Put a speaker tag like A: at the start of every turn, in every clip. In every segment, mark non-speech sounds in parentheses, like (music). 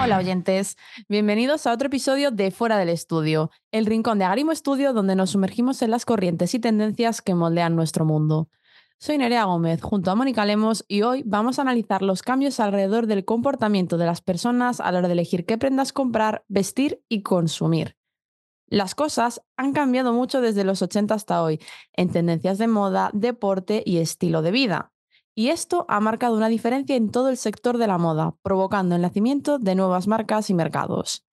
A: Hola oyentes, bienvenidos a otro episodio de Fuera del Estudio, el rincón de Agrimo Estudio donde nos sumergimos en las corrientes y tendencias que moldean nuestro mundo. Soy Nerea Gómez junto a Mónica Lemos y hoy vamos a analizar los cambios alrededor del comportamiento de las personas a la hora de elegir qué prendas comprar, vestir y consumir. Las cosas han cambiado mucho desde los 80 hasta hoy, en tendencias de moda, deporte y estilo de vida. Y esto ha marcado una diferencia en todo el sector de la moda, provocando el nacimiento de nuevas marcas y mercados.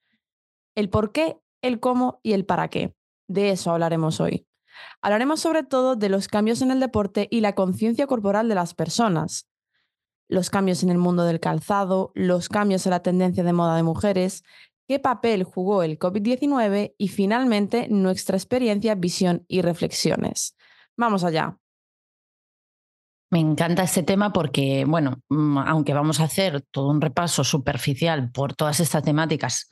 A: El por qué, el cómo y el para qué. De eso hablaremos hoy. Hablaremos sobre todo de los cambios en el deporte y la conciencia corporal de las personas. Los cambios en el mundo del calzado, los cambios en la tendencia de moda de mujeres, qué papel jugó el COVID-19 y finalmente nuestra experiencia, visión y reflexiones. Vamos allá.
B: Me encanta este tema porque, bueno, mm, aunque vamos a hacer todo un repaso superficial por todas estas temáticas,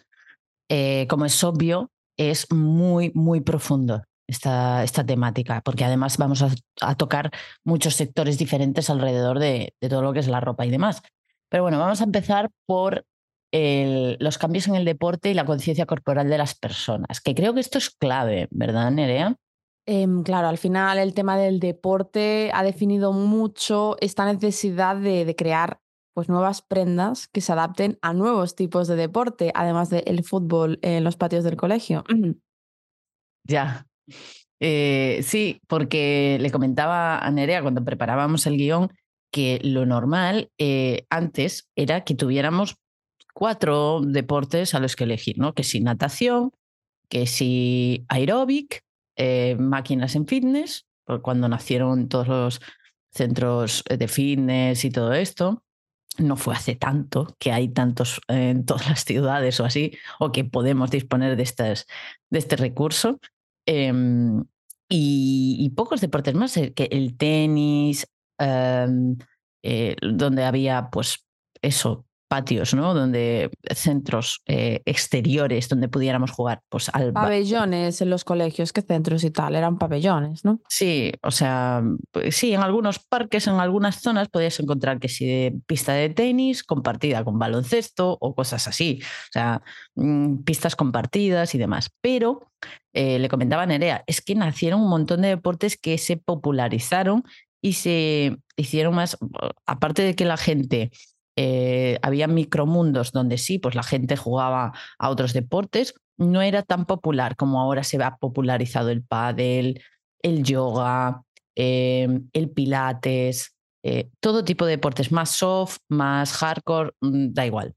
B: eh, como es obvio, es muy, muy profundo esta, esta temática, porque además vamos a, tocar muchos sectores diferentes alrededor de, de, todo lo que es la ropa y demás. Pero bueno, vamos a empezar por los cambios en el deporte y la conciencia corporal de las personas, que creo que esto es clave, ¿verdad, Nerea?
A: Em, claro, al final el tema del deporte ha definido mucho esta necesidad de, crear pues, nuevas prendas que se adapten a nuevos tipos de deporte, además del fútbol en los patios del colegio.
B: Ya. Eh, sí, porque le comentaba a Nerea cuando preparábamos el guion que lo normal eh, antes era que tuviéramos cuatro deportes a los que elegir, ¿no? Que si natación, que si aeróbic, eh, máquinas en fitness, cuando nacieron todos los centros de fitness y todo esto. No fue hace tanto que hay tantos en (laughs) todas las ciudades o así, o que podemos disponer de, estas, de este recurso. Em, y, pocos deportes más, eh, que el tenis, em, eh, donde había pues eso, patios, ¿no? Donde centros eh, exteriores donde pudiéramos jugar, pues al
A: pabellones en los colegios, qué centros y tal, eran pabellones, ¿no?
B: Sí, o sea, pues sí, en algunos parques, en algunas zonas podías encontrar que si de pista de tenis compartida con baloncesto o cosas así, o sea, mm, pistas compartidas y demás. Pero eh, le comentaba Nerea, es que nacieron un montón de deportes que se popularizaron y se hicieron más, aparte de que la gente eh, había micromundos donde sí, pues la gente jugaba a otros deportes, no era tan popular como ahora se ha popularizado el pádel, el yoga, em, el pilates, eh, todo tipo de deportes, más soft, más hardcore, mm, da igual,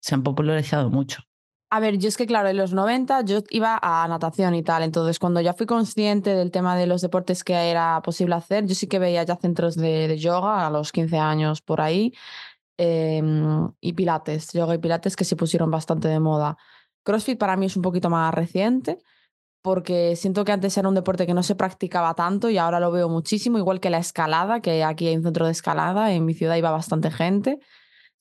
B: se han popularizado mucho.
A: A ver, yo es que claro, en los 90 yo iba a natación y tal, entonces cuando ya fui consciente del tema de los deportes que era posible hacer, yo sí que veía ya centros de, de yoga a los 15 años por ahí, Em, y pilates, yoga y pilates que se pusieron bastante de moda. CrossFit para mí es un poquito más reciente porque siento que antes era un deporte que no se practicaba tanto y ahora lo veo muchísimo, igual que la escalada, que aquí hay un centro de escalada, en mi ciudad iba bastante gente.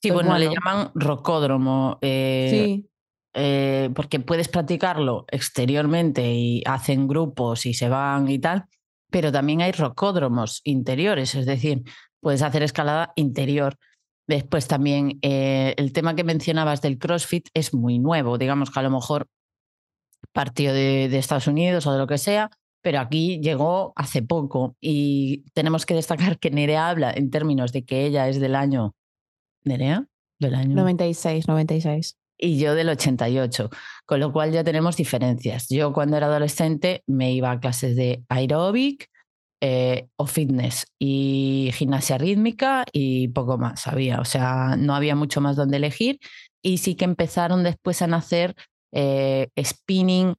B: Sí, bueno, le llaman rocódromo. Eh, sí. Eh, porque puedes practicarlo exteriormente y hacen grupos y se van y tal, pero también hay rocódromos interiores, es decir, puedes hacer escalada interior. Después también eh, el tema que mencionabas del CrossFit es muy nuevo, digamos que a lo mejor partió de, Estados Unidos o de lo que sea, pero aquí llegó hace poco y tenemos que destacar que Nerea habla en términos de que ella es del año... ¿Nerea? Del año...
A: 96, 96.
B: Y yo del 88, con lo cual ya tenemos diferencias. Yo cuando era adolescente me iba a clases de aeróbic, eh, o fitness y gimnasia rítmica y poco más había. O sea, no había mucho más donde elegir y sí que empezaron después a nacer eh, spinning,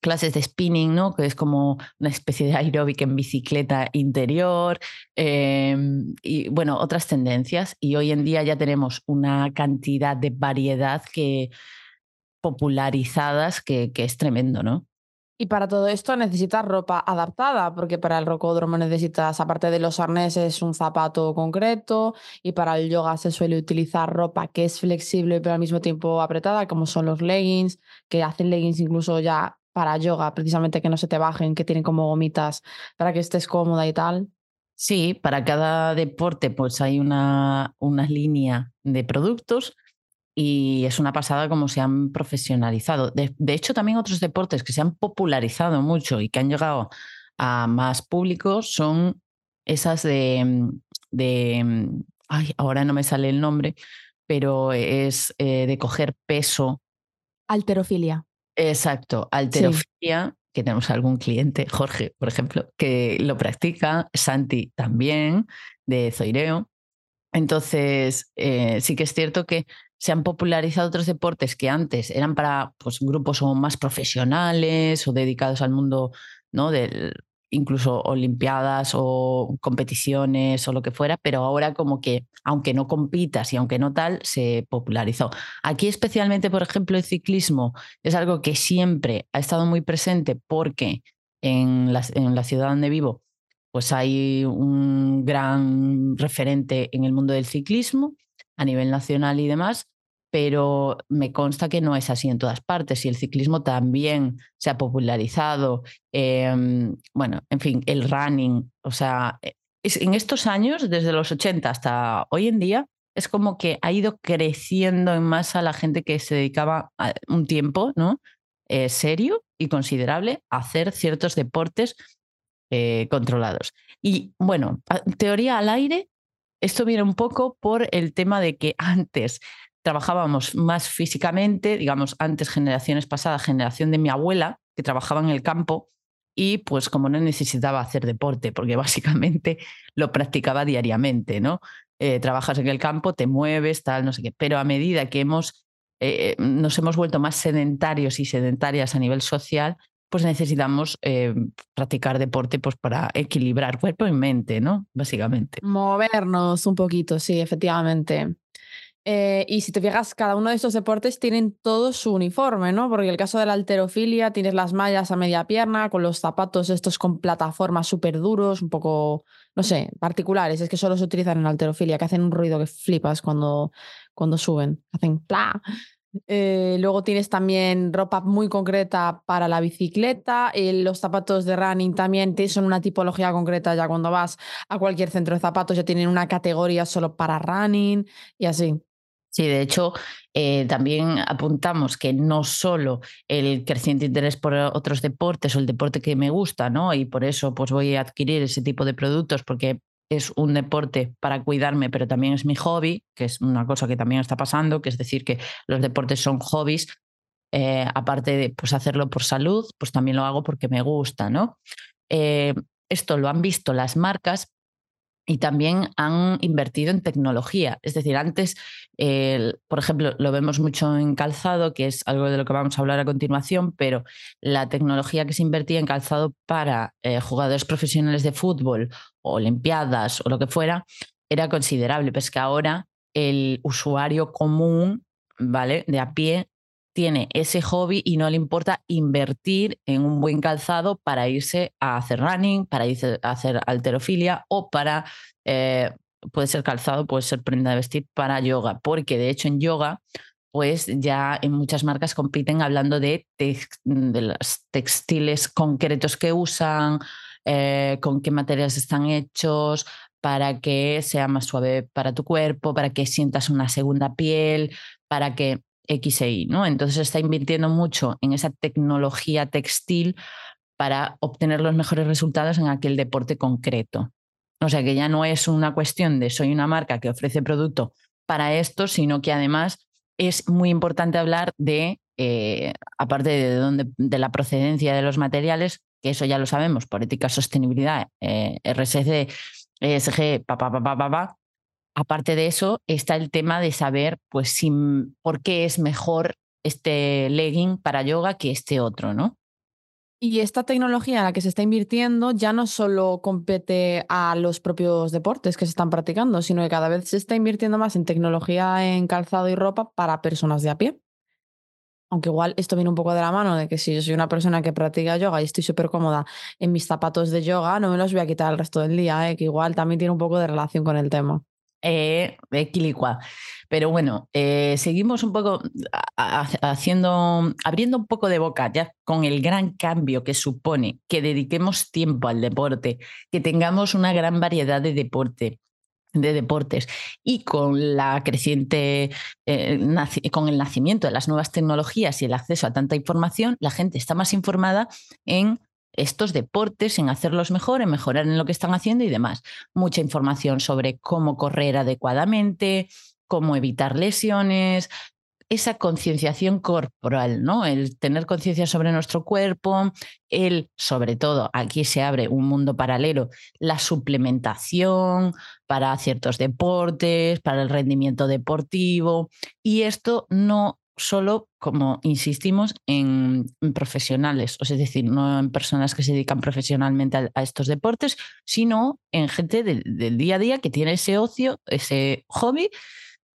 B: clases de spinning, ¿no? Que es como una especie de aeróbic en bicicleta interior em, y bueno, otras tendencias. Y hoy en día ya tenemos una cantidad de variedad que popularizadas que, que es tremendo, ¿no?
A: Y para todo esto necesitas ropa adaptada, porque para el rocódromo necesitas, aparte de los arneses, un zapato concreto, y para el yoga se suele utilizar ropa que es flexible pero al mismo tiempo apretada, como son los leggings, que hacen leggings incluso ya para yoga, precisamente que no se te bajen, que tienen como gomitas para que estés cómoda y tal.
B: Sí, para cada deporte pues hay una, una línea de productos y es una pasada como se han profesionalizado. De, de, hecho, también otros deportes que se han popularizado mucho y que han llegado a más público son esas de, de ay, ahora no me sale el nombre, pero es eh, de coger peso.
A: Alterofilia.
B: Exacto, alterofilia, sí. que tenemos algún cliente, Jorge, por ejemplo, que lo practica, Santi también, de Zoireo. Entonces, eh, sí que es cierto que se han popularizado otros deportes que antes eran para pues, grupos o más profesionales o dedicados al mundo ¿no? del, incluso olimpiadas o competiciones o lo que fuera, pero ahora como que aunque no compitas y aunque no tal, se popularizó. Aquí especialmente, por ejemplo, el ciclismo es algo que siempre ha estado muy presente porque en la, en la ciudad donde vivo pues hay un gran referente en el mundo del ciclismo a nivel nacional y demás, pero me consta que no es así en todas partes y el ciclismo también se ha popularizado. Eh, bueno, en fin, el running, o sea, e, es, en estos años, desde los 80 hasta hoy en día, es como que ha ido creciendo en masa la gente que se dedicaba un tiempo, ¿no? Eh, serio y considerable a hacer ciertos deportes eh, controlados. Y bueno, teoría al aire, esto viene un poco por el tema de que antes trabajábamos más físicamente, digamos, antes generaciones pasadas, generación de mi abuela, que trabajaba en el campo y pues como no necesitaba hacer deporte, porque (laughs) básicamente lo practicaba diariamente, ¿no? Eh, trabajas en el campo, te mueves, tal, no sé qué, pero a medida que hemos, eh, nos hemos vuelto más sedentarios y sedentarias a nivel social, pues necesitamos eh, practicar deporte pues para equilibrar cuerpo y mente, ¿no? Básicamente.
A: Movernos un poquito, sí, efectivamente. Eh, y si te fijas, cada uno de estos deportes tienen todo su uniforme, ¿no? Porque el caso de la alterofilia tienes las mallas a media pierna, con los zapatos estos con plataformas súper duros, un poco, no sé, particulares. Es que solo se utilizan en alterofilia, que hacen un ruido que flipas cuando, cuando suben. Hacen pla. Eh, luego tienes también ropa muy concreta para la bicicleta. Eh, los zapatos de running también son una tipología concreta. Ya cuando vas a cualquier centro de zapatos ya tienen una categoría solo para running y así.
B: Sí, de hecho, eh, también apuntamos que no solo el creciente interés por otros deportes o el deporte que me gusta, ¿no? Y por eso pues voy a adquirir ese tipo de productos porque es un deporte para cuidarme, pero también es mi hobby, que es una cosa que también está pasando, que es decir, que los deportes son hobbies. Eh, aparte de pues, hacerlo por salud, pues también lo hago porque me gusta, ¿no? Eh, esto lo han visto las marcas, y también han invertido en tecnología. Es decir, antes, por ejemplo, lo vemos mucho en calzado, que es algo de lo que vamos a hablar a continuación, pero la tecnología que se invertía en calzado para eh, jugadores profesionales de fútbol o olimpiadas o lo que fuera, era considerable. Pues que ahora el usuario común, ¿vale? De a pie, tiene ese hobby y no le importa invertir en un buen calzado para irse a hacer running, para irse a hacer alterofilia o para, eh, puede ser calzado, puede ser prenda de vestir para yoga, porque de hecho en yoga, pues ya en muchas marcas compiten hablando de, de los textiles concretos que usan, eh, con qué materiales están hechos, para que sea más suave para tu cuerpo, para que sientas una segunda piel, para que X e Y, ¿no? Entonces está invirtiendo mucho en esa tecnología textil para obtener los mejores resultados en aquel deporte concreto. O sea que ya no es una cuestión de soy una marca que ofrece producto para esto, sino que además es muy importante hablar de, eh, aparte de, dónde, de la procedencia de los materiales, que eso ya lo sabemos por ética, sostenibilidad, eh, RSC, ESG, pa, pa, pa, pa, pa, aparte de eso, está el tema de saber pues, por qué es mejor este legging para yoga que este otro, ¿no?
A: Y esta tecnología en la que se está invirtiendo ya no solo compete a los propios deportes que se están practicando, sino que cada vez se está invirtiendo más en tecnología en calzado y ropa para personas de a pie. Aunque igual esto viene un poco de la mano de que si yo soy una persona que practica yoga y estoy súper cómoda en mis zapatos de yoga, no me los voy a quitar el resto del día, ¿eh? que igual también tiene un poco de relación con el tema.
B: Eh, equilicua. Pero bueno, eh, seguimos un poco haciendo, abriendo un poco de boca ya con el gran cambio que supone que dediquemos tiempo al deporte, que tengamos una gran variedad de deporte de deportes y con la creciente eh, con el nacimiento de las nuevas tecnologías y el acceso a tanta información, la gente está más informada en estos deportes, en hacerlos mejor, en mejorar en lo que están haciendo y demás. Mucha información sobre cómo correr adecuadamente, cómo evitar lesiones, esa concienciación corporal, ¿no? El tener conciencia sobre nuestro cuerpo, el, sobre todo, aquí se abre un mundo paralelo, la suplementación para ciertos deportes, para el rendimiento deportivo, y esto no solo, como insistimos, en, profesionales, es decir, no en personas que se dedican profesionalmente a, estos deportes, sino en gente del día a día que tiene ese ocio, ese hobby,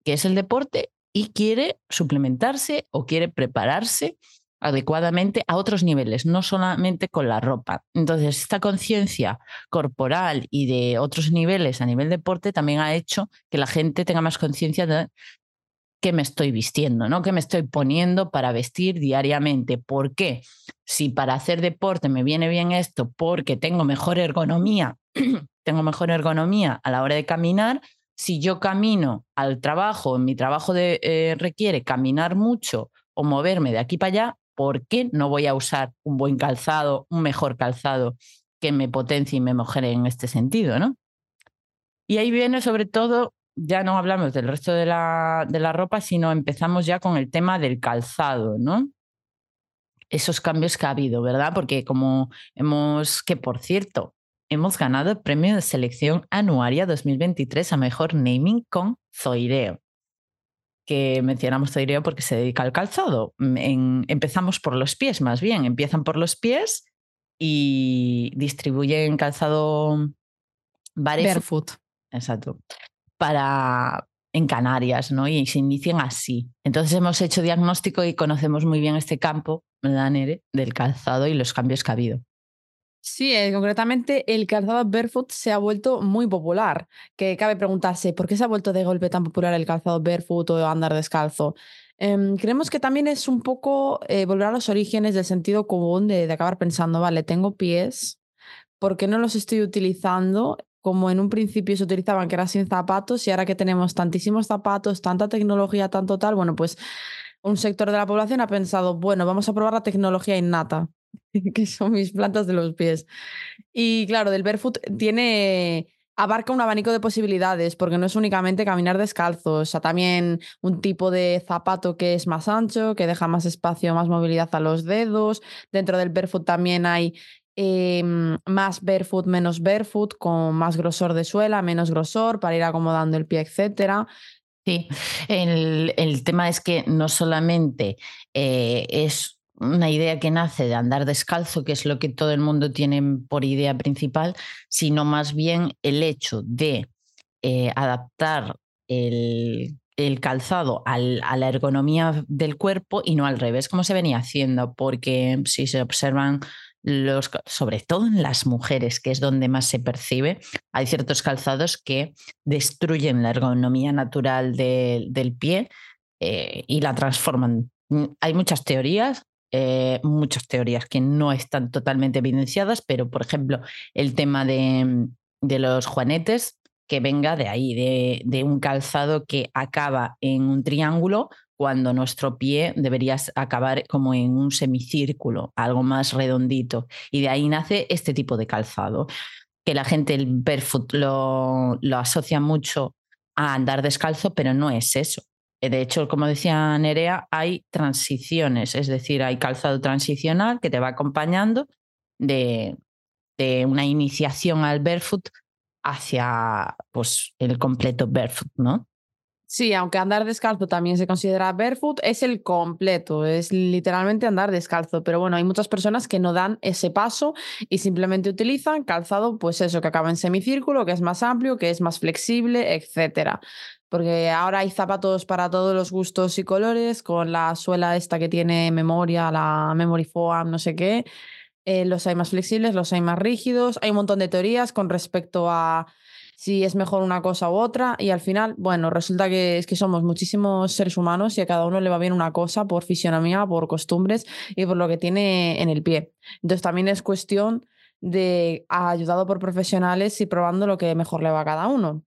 B: que es el deporte, y quiere suplementarse o quiere prepararse adecuadamente a otros niveles, no solamente con la ropa. Entonces, esta conciencia corporal y de otros niveles a nivel deporte también ha hecho que la gente tenga más conciencia de qué me estoy vistiendo, ¿no? ¿Qué me estoy poniendo para vestir diariamente? ¿Por qué? Si para hacer deporte me viene bien esto porque tengo mejor ergonomía, (clears throat) tengo mejor ergonomía a la hora de caminar, si yo camino al trabajo, mi trabajo eh, requiere caminar mucho o moverme de aquí para allá, ¿por qué no voy a usar un buen calzado, un mejor calzado que me potencie y me mejore en este sentido, ¿no? Y ahí viene sobre todo ya no hablamos del resto de la, de la ropa, sino empezamos ya con el tema del calzado, ¿no? Esos cambios que ha habido, ¿verdad? Porque como hemos, que por cierto, hemos ganado el premio de selección anuaria 2023 a mejor naming con Zoireo. Que mencionamos Zoireo porque se dedica al calzado. Mm, empezamos por los pies, más bien. Empiezan por los pies y distribuyen calzado
A: barefoot.
B: Exacto para en Canarias, ¿no? Y se inician así. Entonces hemos hecho diagnóstico y conocemos muy bien este campo, ¿verdad, Nere? Del calzado y los cambios que ha habido.
A: Sí, eh, concretamente el calzado barefoot se ha vuelto muy popular. Que cabe preguntarse, ¿por qué se ha vuelto de golpe tan popular el calzado barefoot o andar descalzo? Em, creemos que también es un poco eh, volver a los orígenes del sentido común de, de acabar pensando, vale, tengo pies, ¿por qué no los estoy utilizando como en un principio se utilizaban que era sin zapatos y ahora que tenemos tantísimos zapatos, tanta tecnología, tanto tal, bueno, pues un sector de la población ha pensado, bueno, vamos a probar la tecnología innata, (laughs) que son mis plantas de los pies. Y claro, del barefoot tiene abarca un abanico de posibilidades, porque no es únicamente caminar descalzo, o sea, también un tipo de zapato que es más ancho, que deja más espacio, más movilidad a los dedos. Dentro del barefoot también hay Em, más barefoot, menos barefoot, con más grosor de suela, menos grosor, para ir acomodando el pie, etc.
B: Sí, el, tema es que no solamente eh, es una idea que nace de andar descalzo, que es lo que todo el mundo tiene por idea principal, sino más bien el hecho de eh, adaptar el, calzado a la ergonomía del cuerpo y no al revés, como se venía haciendo, porque si se observan sobre todo en las mujeres, que es donde más se percibe, hay ciertos calzados que destruyen la ergonomía natural del pie eh, y la transforman. Mm, hay muchas teorías, eh, muchas teorías que no están totalmente evidenciadas, pero por ejemplo, el tema de, de los juanetes, que venga de ahí, de, de, un calzado que acaba en un triángulo cuando nuestro pie debería acabar como en un semicírculo, algo más redondito. Y de ahí nace este tipo de calzado, que la gente el barefoot lo, lo asocia mucho a andar descalzo, pero no es eso. De hecho, como decía Nerea, hay transiciones, es decir, hay calzado transicional que te va acompañando de, de una iniciación al barefoot hacia pues, el completo barefoot, ¿no?
A: Sí, aunque andar descalzo también se considera barefoot, es el completo, es literalmente andar descalzo. Pero bueno, hay muchas personas que no dan ese paso y simplemente utilizan calzado, pues eso, que acaba en semicírculo, que es más amplio, que es más flexible, etcétera. Porque ahora hay zapatos para todos los gustos y colores, con la suela esta que tiene memoria, la memory foam, no sé qué. Eh, los hay más flexibles, los hay más rígidos. Hay un montón de teorías con respecto a si es mejor una cosa u otra y al final, bueno, resulta que es que somos muchísimos seres humanos y a cada uno le va bien una cosa por fisionomía, por costumbres y por lo que tiene en el pie. Entonces también es cuestión de ayudado por profesionales y probando lo que mejor le va a cada uno.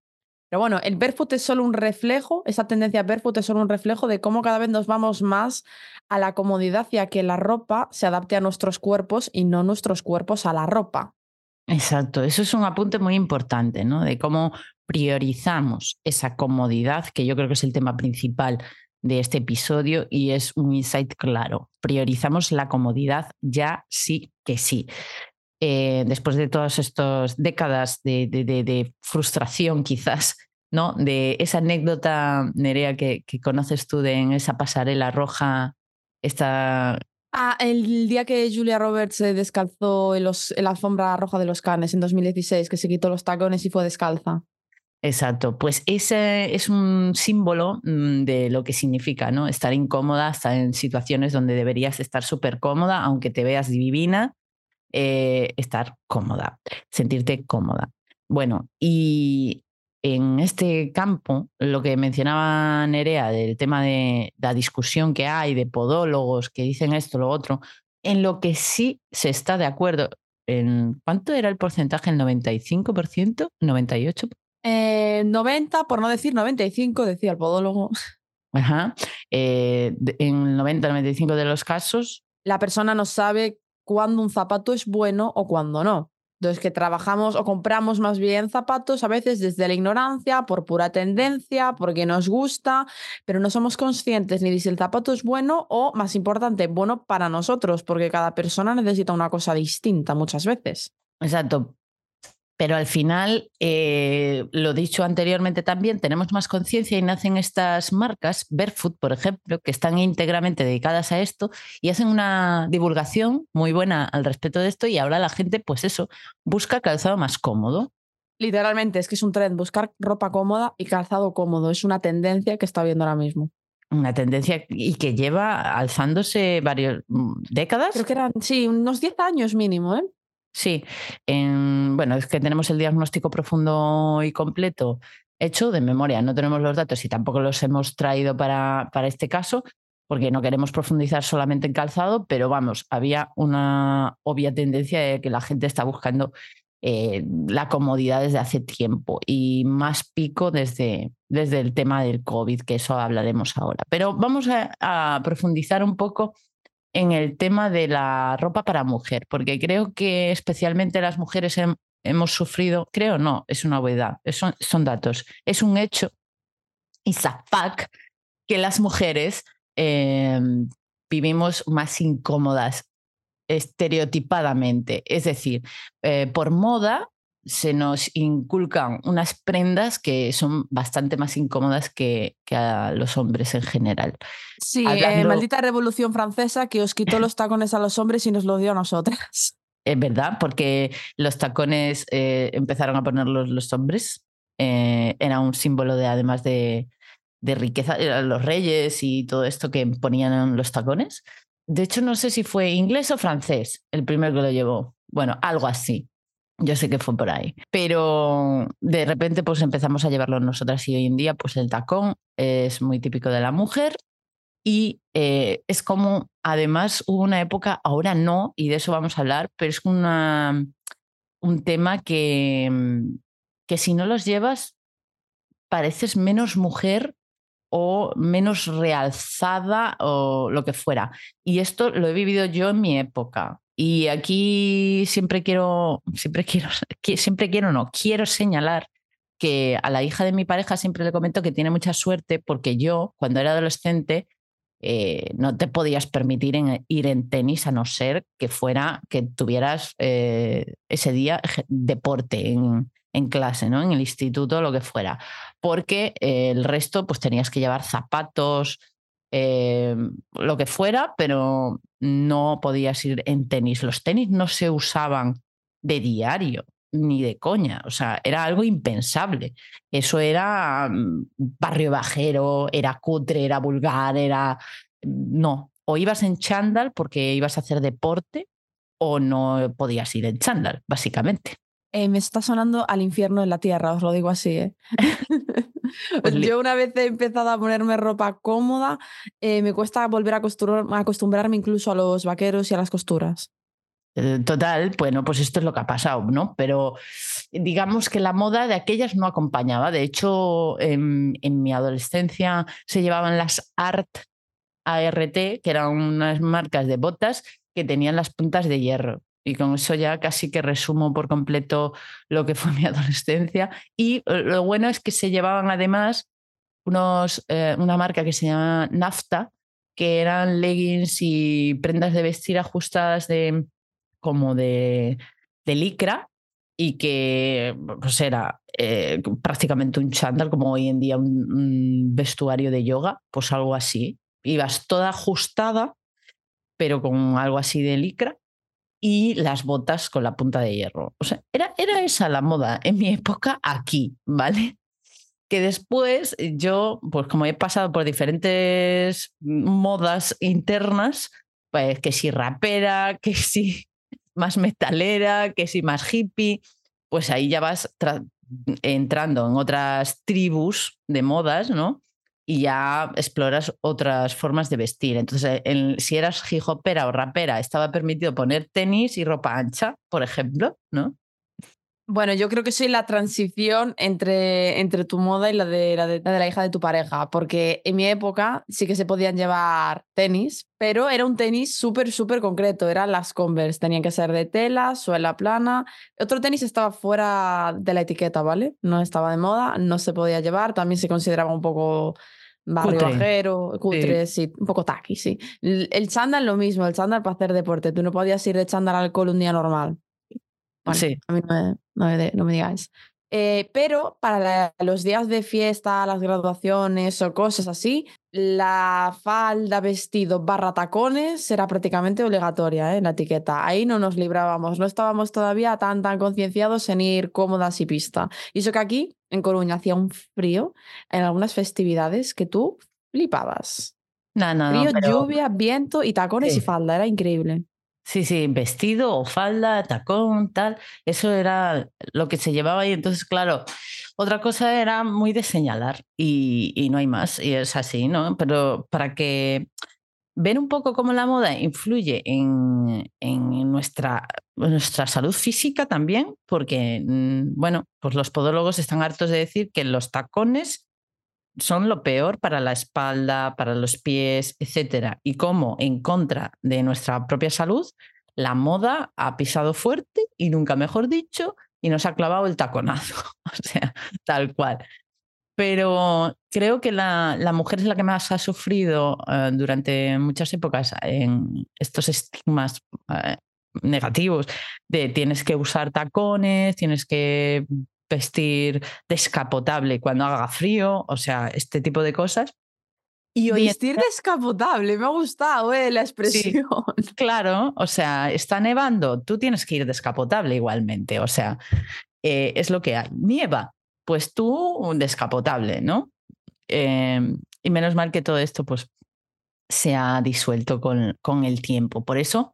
A: Pero bueno, el barefoot es solo un reflejo, esa tendencia barefoot es solo un reflejo de cómo cada vez nos vamos más a la comodidad y a que la ropa se adapte a nuestros cuerpos y no nuestros cuerpos a la ropa.
B: Exacto, eso es un apunte muy importante, ¿no? De cómo priorizamos esa comodidad, que yo creo que es el tema principal de este episodio y es un insight claro. Priorizamos la comodidad ya sí que sí. Eh, después de todas estas décadas de, de, frustración quizás, ¿no? De esa anécdota, Nerea, que, que conoces tú de en esa pasarela roja, esta
A: Ah, el día que Julia Roberts se descalzó en, los, en la alfombra roja de los Cannes en 2016, que se quitó los tacones y fue descalza.
B: Exacto, pues ese es un símbolo mm, de lo que significa, ¿no? Estar incómoda, estar en situaciones donde deberías estar súper cómoda, aunque te veas divina, eh, estar cómoda, sentirte cómoda. Bueno, y en este campo, lo que mencionaba Nerea del tema de la discusión que hay de podólogos que dicen esto, lo otro, en lo que sí se está de acuerdo, en, ¿cuánto era el porcentaje? ¿El 95%? ¿98%?
A: Eh, 90, por no decir 95, decía el podólogo.
B: Ajá. Eh, en el 90-95 de los casos.
A: La persona no sabe cuándo un zapato es bueno o cuándo no. Entonces, que trabajamos o compramos más bien zapatos a veces desde la ignorancia, por pura tendencia, porque nos gusta, pero no somos conscientes ni de si el zapato es bueno o, más importante, bueno para nosotros, porque cada persona necesita una cosa distinta muchas veces.
B: Exacto. Pero al final, eh, lo dicho anteriormente también, tenemos más conciencia y nacen estas marcas, Barefoot, por ejemplo, que están íntegramente dedicadas a esto y hacen una divulgación muy buena al respecto de esto y ahora la gente, pues eso, busca calzado más cómodo.
A: Literalmente, es que es un trend, buscar ropa cómoda y calzado cómodo. Es una tendencia que está viendo ahora mismo.
B: Una tendencia y que lleva alzándose varias mm, décadas.
A: Creo que eran, sí, unos 10 años mínimo, ¿eh?
B: Sí, bueno, es que tenemos el diagnóstico profundo y completo hecho de memoria. No tenemos los datos y tampoco los hemos traído para, para este caso porque no queremos profundizar solamente en calzado, pero vamos, había una obvia tendencia de que la gente está buscando eh, la comodidad desde hace tiempo y más pico desde, desde el tema del COVID, que eso hablaremos ahora. Pero vamos a profundizar un poco en el tema de la ropa para mujer, porque creo que especialmente las mujeres hemos sufrido, creo no, es una obviedad, son, datos, es un hecho, y fact, que las mujeres em, vivimos más incómodas estereotipadamente, es decir, eh, por moda se nos inculcan unas prendas que son bastante más incómodas que, que a los hombres en general.
A: Sí, eh, maldita revolución francesa que os quitó los tacones a los hombres y nos lo dio a nosotras.
B: Es verdad, porque los tacones eh, empezaron a ponerlos los hombres. Eh, era un símbolo de, además de, de riqueza, los reyes y todo esto que ponían los tacones. De hecho, no sé si fue inglés o francés el primero que lo llevó. Bueno, algo así. Yo sé que fue por ahí. Pero de repente pues empezamos a llevarlo nosotras y hoy en día pues el tacón es muy típico de la mujer y eh, es como, además hubo una época, ahora no, y de eso vamos a hablar, pero es una, un tema que, que si no los llevas pareces menos mujer o menos realzada o lo que fuera. Y esto lo he vivido yo en mi época. Y aquí siempre quiero, siempre quiero, (laughs) siempre quiero, no, quiero señalar que a la hija de mi pareja siempre le comento que tiene mucha suerte porque yo, cuando era adolescente, eh, no te podías permitir ir en tenis a no ser que fuera que tuvieras eh, ese día deporte en, en, clase, ¿no? En el instituto, lo que fuera. Porque eh, el resto, pues tenías que llevar zapatos, lo que fuera, pero no podías ir en tenis. Los tenis no se usaban de diario ni de coña, o sea, era algo impensable. Eso era mm, barrio bajero, era cutre, era vulgar, era... No, o ibas en chándal porque ibas a hacer deporte o no podías ir en chándal, básicamente.
A: Eh, me está sonando al infierno en la tierra, os lo digo así. ¿eh? (laughs) (laughs)
B: Pues
A: Yo una vez he empezado a ponerme ropa cómoda, eh, me cuesta volver a acostumbrarme incluso a los vaqueros y a las costuras.
B: Eh, Total, bueno, pues esto es lo que ha pasado, ¿no? Pero digamos que la moda de aquellas no acompañaba. De hecho, en, en mi adolescencia se llevaban las ART, ART, que eran unas marcas de botas que tenían las puntas de hierro. Y con eso ya casi que resumo por completo lo que fue mi (laughs) adolescencia. Y eh, lo bueno es que se llevaban además unos, eh, una marca que se llama Nafta, que eran leggings y prendas de vestir ajustadas de, como de, de licra y que pues era eh, prácticamente un chándal, como hoy en día un, un vestuario de yoga, pues algo así. Ibas toda ajustada, pero con algo así de licra y las botas con la punta de hierro. O sea, era, era esa la moda en mi época aquí, ¿vale? Que después yo, pues como he pasado por diferentes modas internas, pues que si rapera, que si (laughs) más metalera, que si más hippie, pues ahí ya vas tra- entrando en otras tribus de modas, ¿no? Y ya exploras otras formas de vestir. Entonces, en- si eras hip hopera o rapera, estaba permitido poner tenis y ropa ancha, por ejemplo, ¿no?
A: Bueno, yo creo que soy la transición entre, entre tu moda y la de, la de la de la hija de tu pareja, porque en mi época sí que se podían llevar tenis, pero era un tenis súper, súper concreto, eran las Converse, tenían que ser de tela, suela plana. Otro tenis estaba fuera de la etiqueta, ¿vale? No estaba de moda, no se podía llevar, también se consideraba un poco barrio
B: Cutre.
A: bajero, cutre, sí. un poco tacky, sí. El, chándal lo mismo, el chándal para hacer deporte, tú no podías ir de chándal al cole un día normal. Bueno,
B: Sí.
A: a mí no me, no me, de- no me digáis. Eh, pero para la- los días de fiesta, las graduaciones o cosas así, la falda, vestido barra tacones era prácticamente obligatoria ¿eh? en la etiqueta. Ahí no nos librábamos, no estábamos todavía tan, tan concienciados en ir cómodas y pista. Y eso que aquí, en Coruña, hacía un frío en algunas festividades que tú flipabas.
B: No, no, no,
A: Frío,
B: pero-
A: lluvia, viento y tacones y
B: Sí.
A: falda, era increíble.
B: Sí, sí, vestido o falda, tacón, tal. Eso era lo que se llevaba y entonces, claro, otra cosa era muy de señalar y, y no hay más, y es así, ¿no? Pero para que ver un poco cómo la moda influye en, en nuestra, nuestra salud física también, porque, mm, bueno, pues los podólogos están hartos de decir que los tacones son lo peor para la espalda, para los pies, etcétera. Y cómo en contra de nuestra propia salud, la moda ha pisado fuerte y nunca mejor dicho, y nos ha clavado el taconazo. (laughs) o sea, tal cual. Pero creo que la, la mujer es la que más ha sufrido eh, durante muchas épocas en estos estigmas eh, negativos de tienes que usar tacones, tienes que vestir descapotable cuando haga frío, o sea, este tipo de cosas. Y hoy
A: Vestir descapotable, me ha gustado eh, la expresión. (laughs)
B: Claro, o sea, está nevando, tú tienes que ir descapotable igualmente, o sea, eh, es lo que hay. Nieva, pues tú un descapotable, ¿no? Eh, y menos mal que todo esto pues se ha disuelto con, con el tiempo. Por eso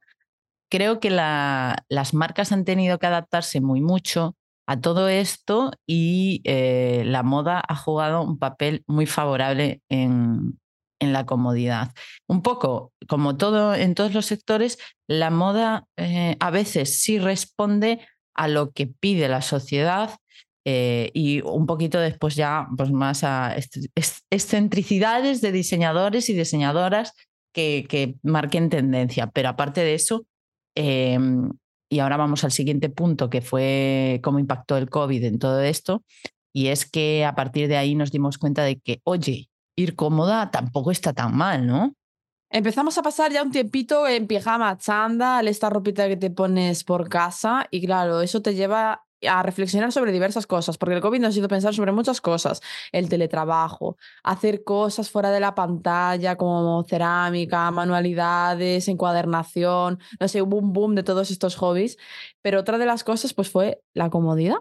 B: creo que la- las marcas han tenido que adaptarse muy mucho a todo esto y eh, la moda ha jugado un papel muy favorable en, en la comodidad. Un poco, como todo en todos los sectores, la moda eh, a veces sí responde a lo que pide la sociedad eh, y un poquito después ya pues más a excentricidades de diseñadores y diseñadoras que, que marquen tendencia. Pero aparte de eso, eh, y ahora vamos al siguiente punto, que fue cómo impactó el COVID en todo esto, y es que a partir de ahí nos dimos cuenta de que, oye, ir cómoda tampoco está tan mal, ¿no?
A: Empezamos a pasar ya un tiempito en pijama, chándal, esta ropita que te pones por casa y claro, eso te lleva a reflexionar sobre diversas cosas, porque el COVID nos hizo pensar sobre muchas cosas, el teletrabajo, hacer cosas fuera de la pantalla como cerámica, manualidades, encuadernación, no sé, hubo boom de todos estos hobbies, pero otra de las cosas pues fue la comodidad.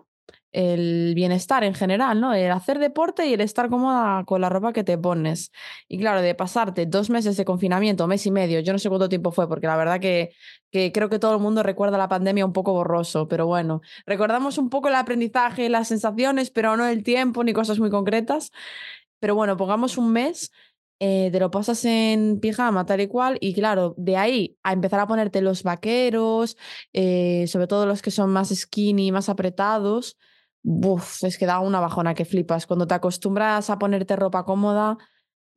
A: El bienestar en general, ¿no? El hacer deporte y el estar cómoda con la ropa que te pones. Y claro, de pasarte dos meses de confinamiento, mes y medio, yo no sé cuánto tiempo fue, porque la verdad que, que creo que todo el mundo recuerda la pandemia un poco borroso, pero bueno, recordamos un poco el aprendizaje, las sensaciones, pero no el tiempo ni cosas muy concretas. Pero bueno, pongamos un mes eh, te lo pasas en pijama tal y cual y claro, de ahí a empezar a ponerte los vaqueros, eh, sobre todo los que son más skinny, más apretados, Es que da una bajona que flipas. Cuando te acostumbras a ponerte ropa cómoda,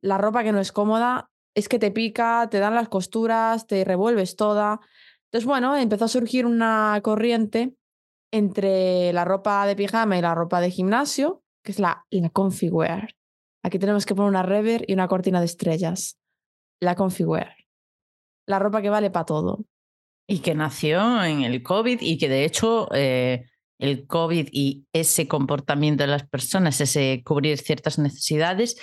A: la ropa que no es cómoda es que te pica, te dan las costuras, te revuelves toda. Entonces, bueno, empezó a surgir una corriente entre la ropa de pijama y la ropa de gimnasio, que es la, la. Aquí tenemos que poner una rever y una cortina de estrellas. La configure. La ropa que vale para todo.
B: Y que nació en el COVID y que de hecho eh, el COVID y ese comportamiento de las personas, ese cubrir ciertas necesidades,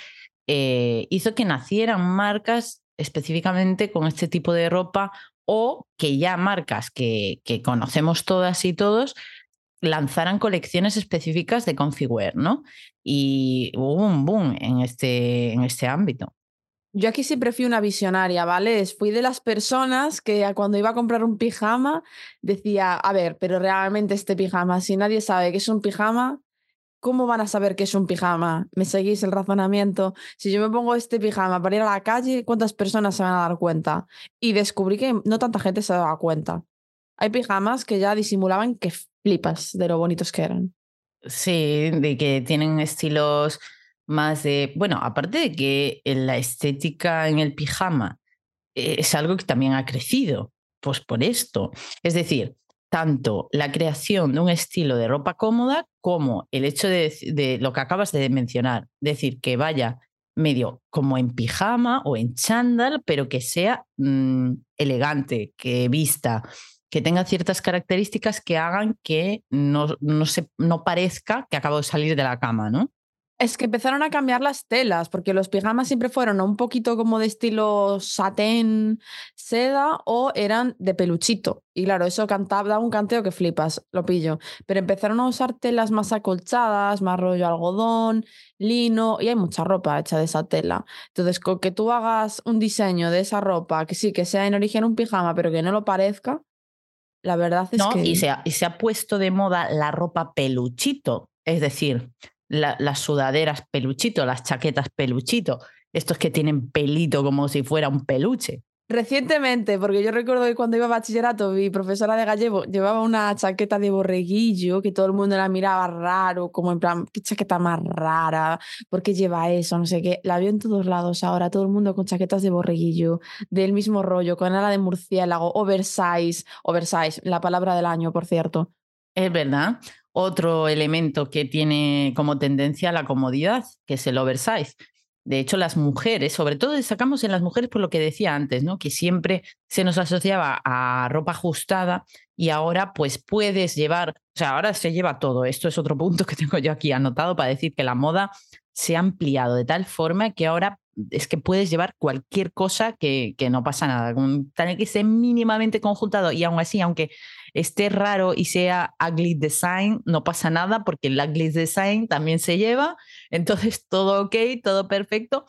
B: eh, hizo que nacieran marcas específicamente con este tipo de ropa o que ya marcas que, conocemos todas y todos lanzaran colecciones específicas de configure, ¿no? Y hubo un boom en este, en este ámbito.
A: Yo aquí siempre fui una visionaria, ¿vale? Fui de las personas que cuando iba a comprar un pijama decía, a ver, pero realmente este pijama, si nadie sabe que es un pijama, ¿cómo van a saber que es un pijama? ¿Me seguís el razonamiento? Si yo me pongo este pijama para ir a la calle, ¿cuántas personas se van a dar cuenta? Y descubrí que no tanta gente se daba cuenta. Hay pijamas que ya disimulaban que flipas de lo bonitos que eran.
B: Sí, de que tienen estilos más de, bueno, aparte de que la estética en el pijama eh, es algo que también ha crecido, pues por esto. Es decir, tanto la creación de un estilo de ropa cómoda como el hecho de, lo que acabas de mencionar, decir, que vaya medio como en pijama o en chándal, pero que sea mm, elegante, que vista, que tenga ciertas características que hagan que no, no, se, no parezca que acabo de salir de la cama, ¿no?
A: Es que empezaron a cambiar las telas, porque los pijamas siempre fueron un poquito como de estilo satén, seda o eran de peluchito. Y claro, eso cantaba, daba un canteo que flipas, lo pillo. Pero empezaron a usar telas más acolchadas, más rollo algodón, lino, y hay mucha ropa hecha de esa tela. Entonces, con que tú hagas un diseño de esa ropa, que sí, que sea en origen un pijama, pero que no lo parezca, la verdad es que...
B: Y se, ha, y se ha puesto de moda la ropa peluchito, es decir, las sudaderas peluchito, las chaquetas peluchito, estos que tienen pelito como si fuera un peluche.
A: Recientemente, porque yo recuerdo que cuando iba a bachillerato, mi profesora de gallego llevaba una chaqueta de borreguillo que todo el mundo la miraba raro, como en plan, qué chaqueta más rara, ¿por qué lleva eso? No sé qué. La veo en todos lados ahora, todo el mundo con chaquetas de borreguillo, del mismo rollo, con ala de murciélago, oversize, oversize, la palabra del año, por cierto.
B: Es verdad otro elemento que tiene como tendencia la comodidad, que es el oversize. De hecho, las mujeres, sobre todo destacamos en las mujeres por lo que decía antes, ¿no? que siempre se nos asociaba a ropa ajustada y ahora pues puedes llevar, o sea, ahora se lleva todo. Esto es otro punto que tengo yo aquí anotado para decir que la moda se ha ampliado de tal forma que ahora es que puedes llevar cualquier cosa que, que no pasa nada, tiene que ser mínimamente conjuntado y aún así, aunque esté raro y sea ugly design, no pasa nada porque el ugly design también se lleva, (laughs) entonces todo ok, todo perfecto.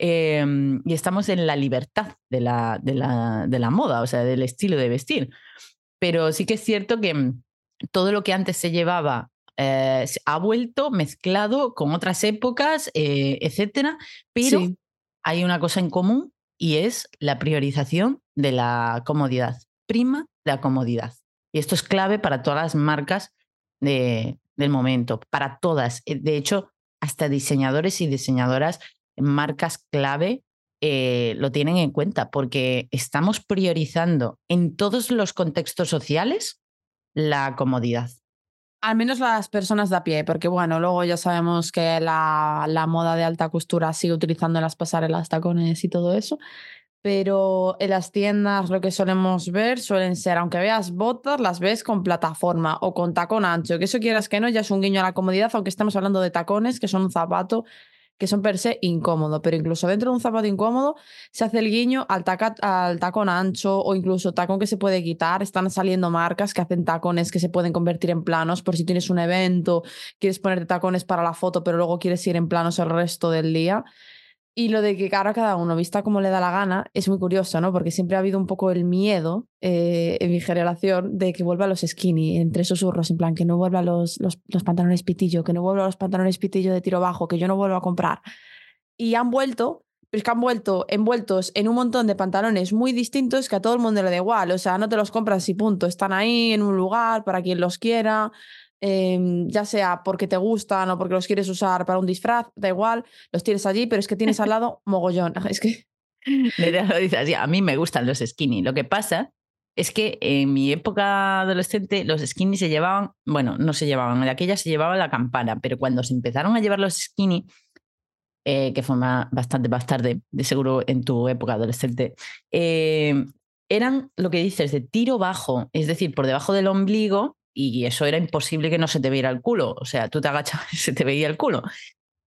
B: Em, y estamos en la libertad de la, de, la, de la moda, o sea, del estilo de vestir. Pero sí que es cierto que mm, todo lo que antes se llevaba eh, ha vuelto mezclado con otras épocas, eh, etcétera, pero hay una cosa en común y es la priorización de la comodidad. Prima la comodidad. Y esto es clave para todas las marcas de, del momento, para todas. Eh, de hecho, hasta diseñadores y diseñadoras, marcas clave, eh, lo tienen en cuenta porque estamos priorizando en todos los contextos sociales la comodidad.
A: Al menos las personas de a pie, porque bueno, luego ya sabemos que la, la moda de alta costura sigue utilizando las pasarelas, tacones y todo eso pero en las tiendas lo que solemos ver suelen ser, aunque veas botas, las ves con plataforma o con tacón ancho, que eso quieras que no, ya es un guiño a la comodidad, aunque estamos hablando de tacones, que son un zapato que son per se incómodos, pero incluso dentro de un zapato incómodo se hace el guiño al, al tacón ancho o incluso tacón que se puede quitar. Están saliendo marcas que hacen tacones que se pueden convertir en planos por si tienes un evento, quieres ponerte tacones para la foto, pero luego quieres ir en planos el resto del día. Y lo de que ahora cada uno vista como le da la gana es muy curioso, ¿no? Porque siempre ha habido un poco el miedo eh, en mi generación de que vuelva los skinny, entre susurros, en plan, que no vuelva los, los, pantalones pitillo, que no vuelva los pantalones pitillo de tiro bajo, que yo no vuelva a comprar. Y han vuelto, pero es que han vuelto envueltos en un montón de pantalones muy distintos que a todo el mundo le da igual. O sea, no te los compras y punto. Están ahí en un lugar para quien los quiera. Em, ya sea porque te gustan o porque los quieres usar para un disfraz, da igual, los tienes allí, pero es que tienes al lado mogollón. (laughs) Es que. (laughs)
B: lo a mí me gustan los skinny. Lo que pasa es que en mi época adolescente los skinny se llevaban, bueno, no se llevaban, en aquella se llevaba la campana, pero cuando se empezaron a llevar los skinny, eh, que fue bastante más tarde, de seguro en tu época adolescente, eh, eran lo que dices de tiro bajo, es decir, por debajo del ombligo y eso era imposible que no se te viera el culo. O sea, tú te agachabas y se te veía el culo.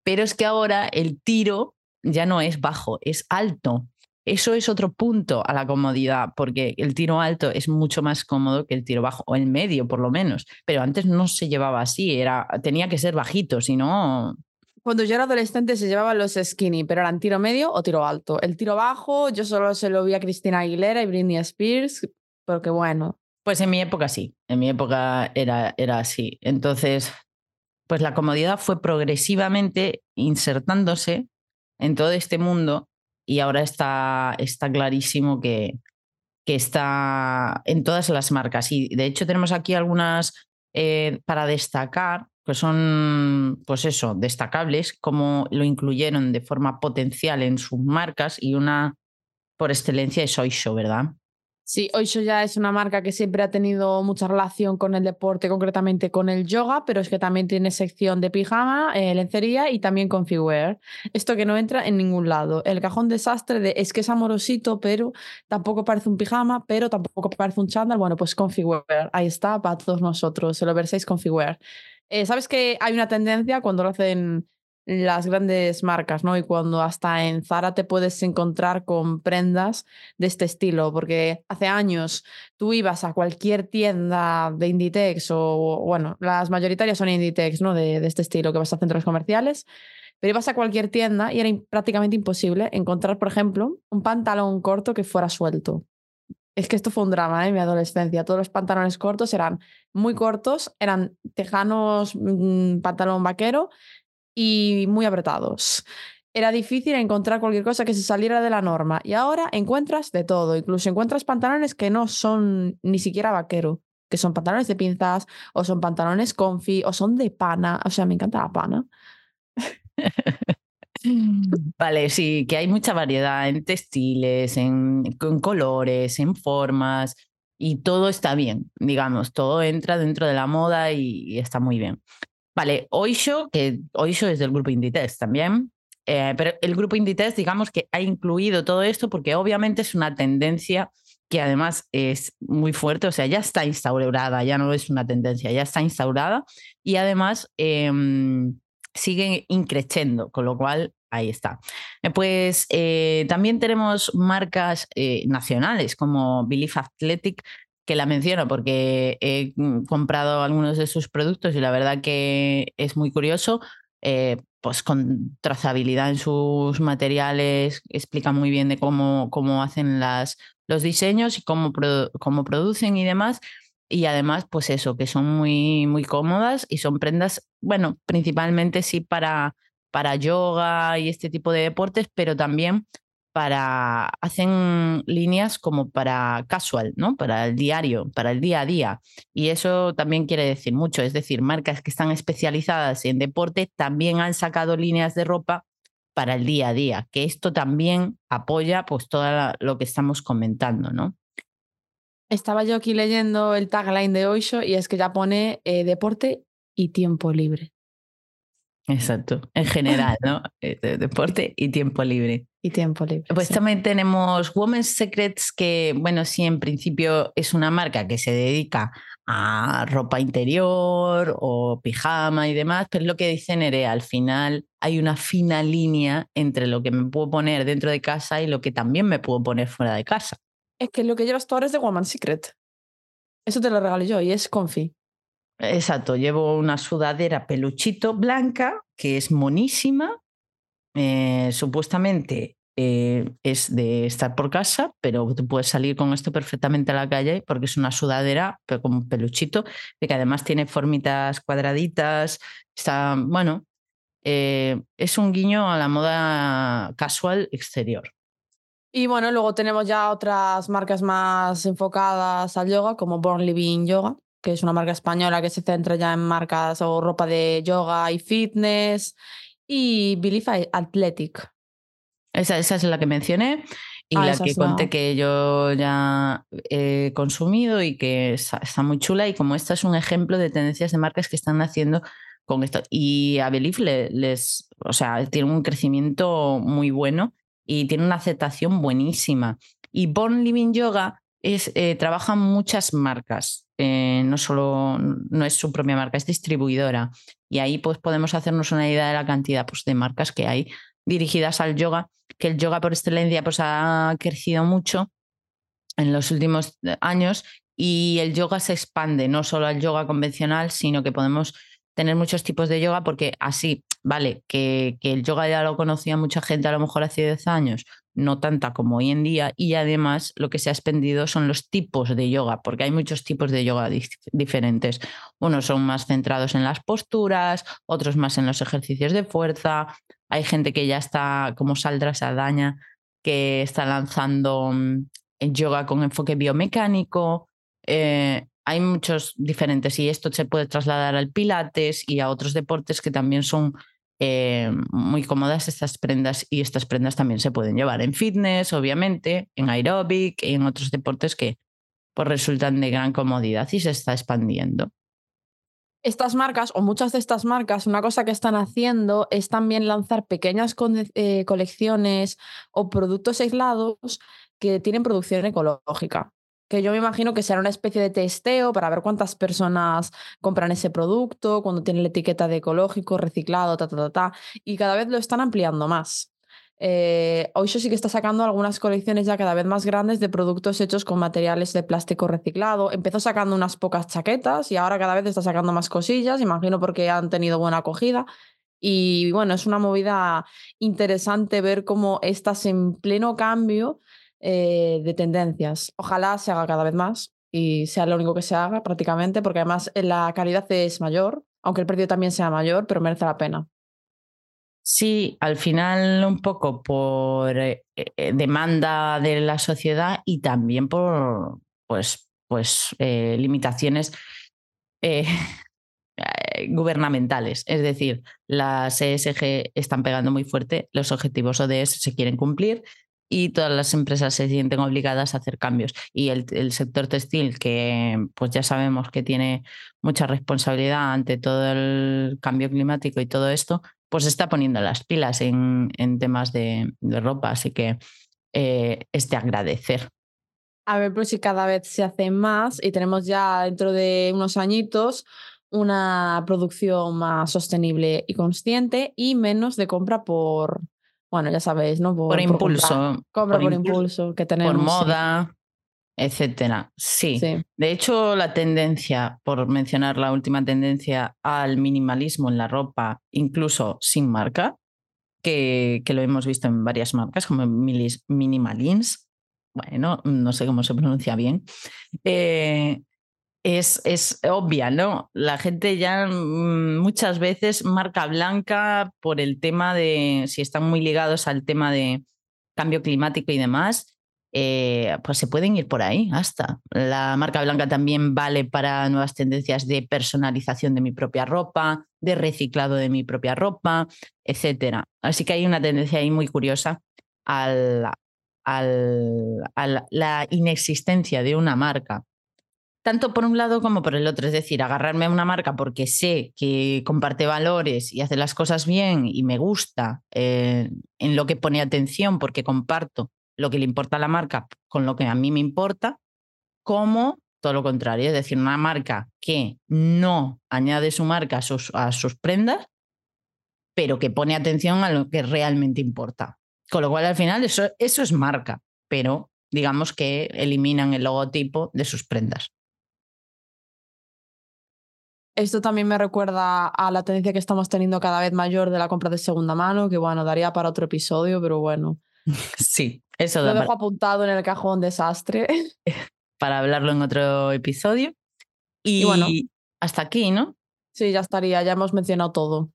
B: Pero es que ahora el tiro ya no es bajo, es alto. Eso es otro punto a la comodidad, porque el tiro alto es mucho más cómodo que el tiro bajo, o el medio por lo menos. Pero antes no se llevaba así, era, tenía que ser bajito, si no...
A: Cuando yo era adolescente se llevaban los skinny, pero eran tiro medio o tiro alto. El tiro bajo, yo solo se lo vi a Cristina Aguilera y Britney Spears, porque bueno,
B: pues en mi época sí, en mi época era, era así. Entonces, pues la comodidad fue progresivamente insertándose en todo este mundo y ahora está, está clarísimo que, que está en todas las marcas. Y de hecho tenemos aquí algunas eh, para destacar, que son, pues eso, destacables, como lo incluyeron de forma potencial en sus marcas y una por excelencia es Oisho, ¿verdad?
A: Sí, Oisho ya es una marca que siempre ha tenido mucha relación con el deporte, concretamente con el yoga, pero es que también tiene sección de pijama, eh, lencería y también con figure. Esto que no entra en ningún lado. El cajón desastre de es que es amorosito, pero tampoco parece un pijama, pero tampoco parece un chándal. Bueno, pues con figure. Ahí está para todos nosotros. Se lo verséis con figure. Eh, Sabes que hay una tendencia cuando lo hacen las grandes marcas, ¿no? Y cuando hasta en Zara te puedes encontrar con prendas de este estilo, porque hace años tú ibas a cualquier tienda de Inditex o, bueno, las mayoritarias son Inditex, ¿no? De, de este estilo, que vas a centros comerciales, pero ibas a cualquier tienda y era prácticamente imposible encontrar, por ejemplo, un pantalón corto que fuera suelto. Es que esto fue un drama en ¿eh? mi adolescencia. Todos los pantalones cortos eran muy cortos, eran tejanos, mm, pantalón vaquero y muy apretados. Era difícil encontrar cualquier cosa que se saliera de la norma y ahora encuentras de todo, incluso encuentras pantalones que no son ni siquiera vaquero, que son pantalones de pinzas o son pantalones comfy o son de pana, o sea, me encanta la pana. (laughs)
B: Vale, sí, que hay mucha variedad en textiles, en, colores, en formas y todo está bien, digamos, todo entra dentro de la moda y está muy bien. Vale, Oisho, que Oisho es del grupo Inditex también, eh, pero el grupo Inditex, digamos que ha incluido todo esto porque obviamente es una tendencia que además es muy fuerte, o sea, ya está instaurada, ya no es una tendencia, ya está instaurada y además eh, sigue increciendo, con lo cual ahí está. Eh, pues eh, también tenemos marcas nacionales como Belief Athletic, que la menciono porque he mm, comprado algunos de sus productos y la verdad que es muy curioso. Eh, pues con trazabilidad en sus materiales, explica muy bien de cómo, cómo hacen las, los diseños y cómo, cómo producen y demás. Y además, pues eso, que son muy, muy cómodas y son prendas, bueno, principalmente sí para, para yoga y este tipo de deportes, pero también para, hacen líneas como para casual, ¿no? Para el diario, para el día a día. Y eso también quiere decir mucho, es decir, marcas que están especializadas en deporte también han sacado líneas de ropa para el día a día, que esto también apoya pues todo lo que estamos comentando, ¿no?
A: Estaba yo aquí leyendo el tagline de Oisho y es que ya pone eh, deporte y tiempo libre.
B: Exacto, en general, ¿no? (laughs) Eh, deporte y tiempo libre.
A: Y tiempo libre.
B: Pues también tenemos Women's Secrets, que, bueno, sí, en principio es una marca que se dedica a ropa interior o pijama y demás, pero es lo que dice Nerea, al final hay una fina línea entre lo que me puedo poner dentro de casa y lo que también me puedo poner fuera de casa.
A: Es que lo que llevas tú ahora es de Woman Secret. Eso te lo regalé yo y es comfy.
B: Exacto, llevo una sudadera peluchito blanca que es monísima. Eh, supuestamente eh, es de estar por casa, pero tú puedes salir con esto perfectamente a la calle porque es una sudadera, pero con peluchito, que además tiene formitas cuadraditas. Está, bueno, eh, es un guiño a la moda casual exterior.
A: Y bueno, luego tenemos ya otras marcas más enfocadas al yoga, como Born Living Yoga, que es una marca española que se centra ya en marcas o ropa de yoga y fitness, y Believe Athletic,
B: esa, esa es la que mencioné y ah, la que conté que yo ya he consumido y que está, muy chula. Y como esta es un ejemplo de tendencias de marcas que están haciendo con esto. Y a Belief les, o sea, tiene un crecimiento muy bueno y tiene una aceptación buenísima. Y Born Living Yoga es, eh, trabaja muchas marcas, eh, no solo, no es su propia marca, es distribuidora. Y ahí pues podemos hacernos una idea de la cantidad pues, de marcas que hay dirigidas al yoga, que el yoga por excelencia pues, ha crecido mucho en los últimos eh, años y el yoga se expande, no solo al yoga convencional, sino que podemos tener muchos tipos de yoga porque así, vale, que, que el yoga ya lo conocía mucha gente a lo mejor hace 10 años, no tanta como hoy en día, y además lo que se ha expendido son los tipos de yoga, porque hay muchos tipos de yoga diferentes. Unos son más centrados en las posturas, otros más en los ejercicios de fuerza. Hay gente que ya está, como Saldra Sadaña, que está lanzando mm, yoga con enfoque biomecánico. Eh, hay muchos diferentes y esto se puede trasladar al pilates y a otros deportes que también son eh, muy cómodas estas prendas y estas prendas también se pueden llevar en fitness, obviamente, en aeróbic y en otros deportes que pues, resultan de gran comodidad y se está expandiendo.
A: Estas marcas o muchas de estas marcas, una cosa que están haciendo es también lanzar pequeñas eh, colecciones o productos aislados que tienen producción ecológica que yo me imagino que será una especie de testeo para ver cuántas personas compran ese producto, cuando tiene la etiqueta de ecológico, reciclado, ta, ta, ta, ta, y cada vez lo están ampliando más. Eh, Oisho sí que está sacando algunas colecciones ya cada vez más grandes de productos hechos con materiales de plástico reciclado. Empezó sacando unas pocas chaquetas y ahora cada vez está sacando más cosillas, imagino porque han tenido buena acogida. Y bueno, es una movida interesante ver cómo estás en pleno cambio eh, de tendencias. Ojalá se haga cada vez más y sea lo único que se haga prácticamente, porque además eh, la calidad es mayor, aunque el precio también sea mayor, pero merece la pena.
B: Sí, al final un poco por eh, demanda de la sociedad y también por pues, pues, limitaciones gubernamentales. Es decir, las ESG están pegando muy fuerte, los objetivos ODS se quieren cumplir y todas las empresas se sienten obligadas a hacer cambios. Y el, sector textil, que pues ya sabemos que tiene mucha responsabilidad ante todo el cambio climático y todo esto, pues está poniendo las pilas en, temas de, ropa. Así que eh, es de agradecer.
A: A ver, pues si cada vez se hace más y tenemos ya dentro de unos añitos una producción más sostenible y consciente y menos de compra por, bueno, ya sabéis, ¿no?
B: Por, impulso.
A: compra por, impulso, que tenemos.
B: Por moda, etcétera. Sí. De hecho, la tendencia, por mencionar la última tendencia al minimalismo en la ropa, incluso sin marca, que, que lo hemos visto en varias marcas, como Minimalins, bueno, no sé cómo se pronuncia bien, eh, es, es obvia, ¿no? La gente ya mm, muchas veces marca blanca por el tema de, si están muy ligados al tema de cambio climático y demás, eh, pues se pueden ir por ahí hasta. La marca blanca también vale para nuevas tendencias de personalización de mi propia ropa, de reciclado de mi propia ropa, etc. Así que hay una tendencia ahí muy curiosa al, al, a la inexistencia de una marca tanto por un lado como por el otro. Es decir, agarrarme a una marca porque sé que comparte valores y hace las cosas bien y me gusta eh, en lo que pone atención porque comparto lo que le importa a la marca con lo que a mí me importa, como todo lo contrario, es decir, una marca que no añade su marca a sus, a sus prendas, pero que pone atención a lo que realmente importa. Con lo cual, al final, eso, eso es marca, pero digamos que eliminan el logotipo de sus prendas.
A: Esto también me recuerda a la tendencia que estamos teniendo cada vez mayor de la compra de segunda mano, que bueno, daría para otro episodio, pero bueno. (laughs)
B: Sí, eso
A: Lo dejo apuntado en el cajón desastre. (laughs)
B: Para hablarlo en otro episodio. Y,
A: Y bueno.
B: hasta aquí, ¿no?
A: Sí, ya estaría, ya hemos mencionado todo.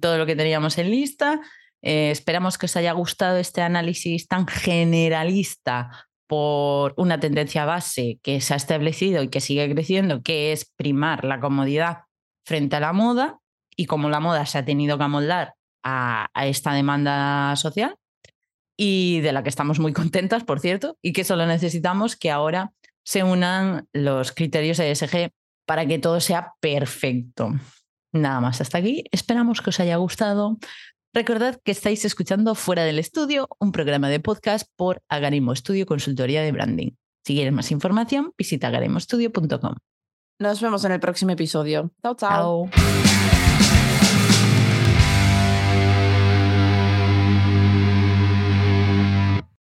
B: Todo lo que teníamos en lista. Eh, esperamos que os haya gustado este análisis tan generalista por una tendencia base que se ha establecido y que sigue creciendo, que es primar la comodidad frente a la moda y cómo la moda se ha tenido que amoldar a, esta demanda social y de la que estamos muy contentas, por cierto, y que solo necesitamos que ahora se unan los criterios ESG para que todo sea perfecto. Nada más hasta aquí. Esperamos que os haya gustado. Recordad que estáis escuchando Fuera del Estudio, un programa de podcast por Agarimo Estudio Consultoría de Branding. Si quieres más información, visita agarimostudio.com.
A: Nos vemos en el próximo episodio. Chao, chao.
B: Chao.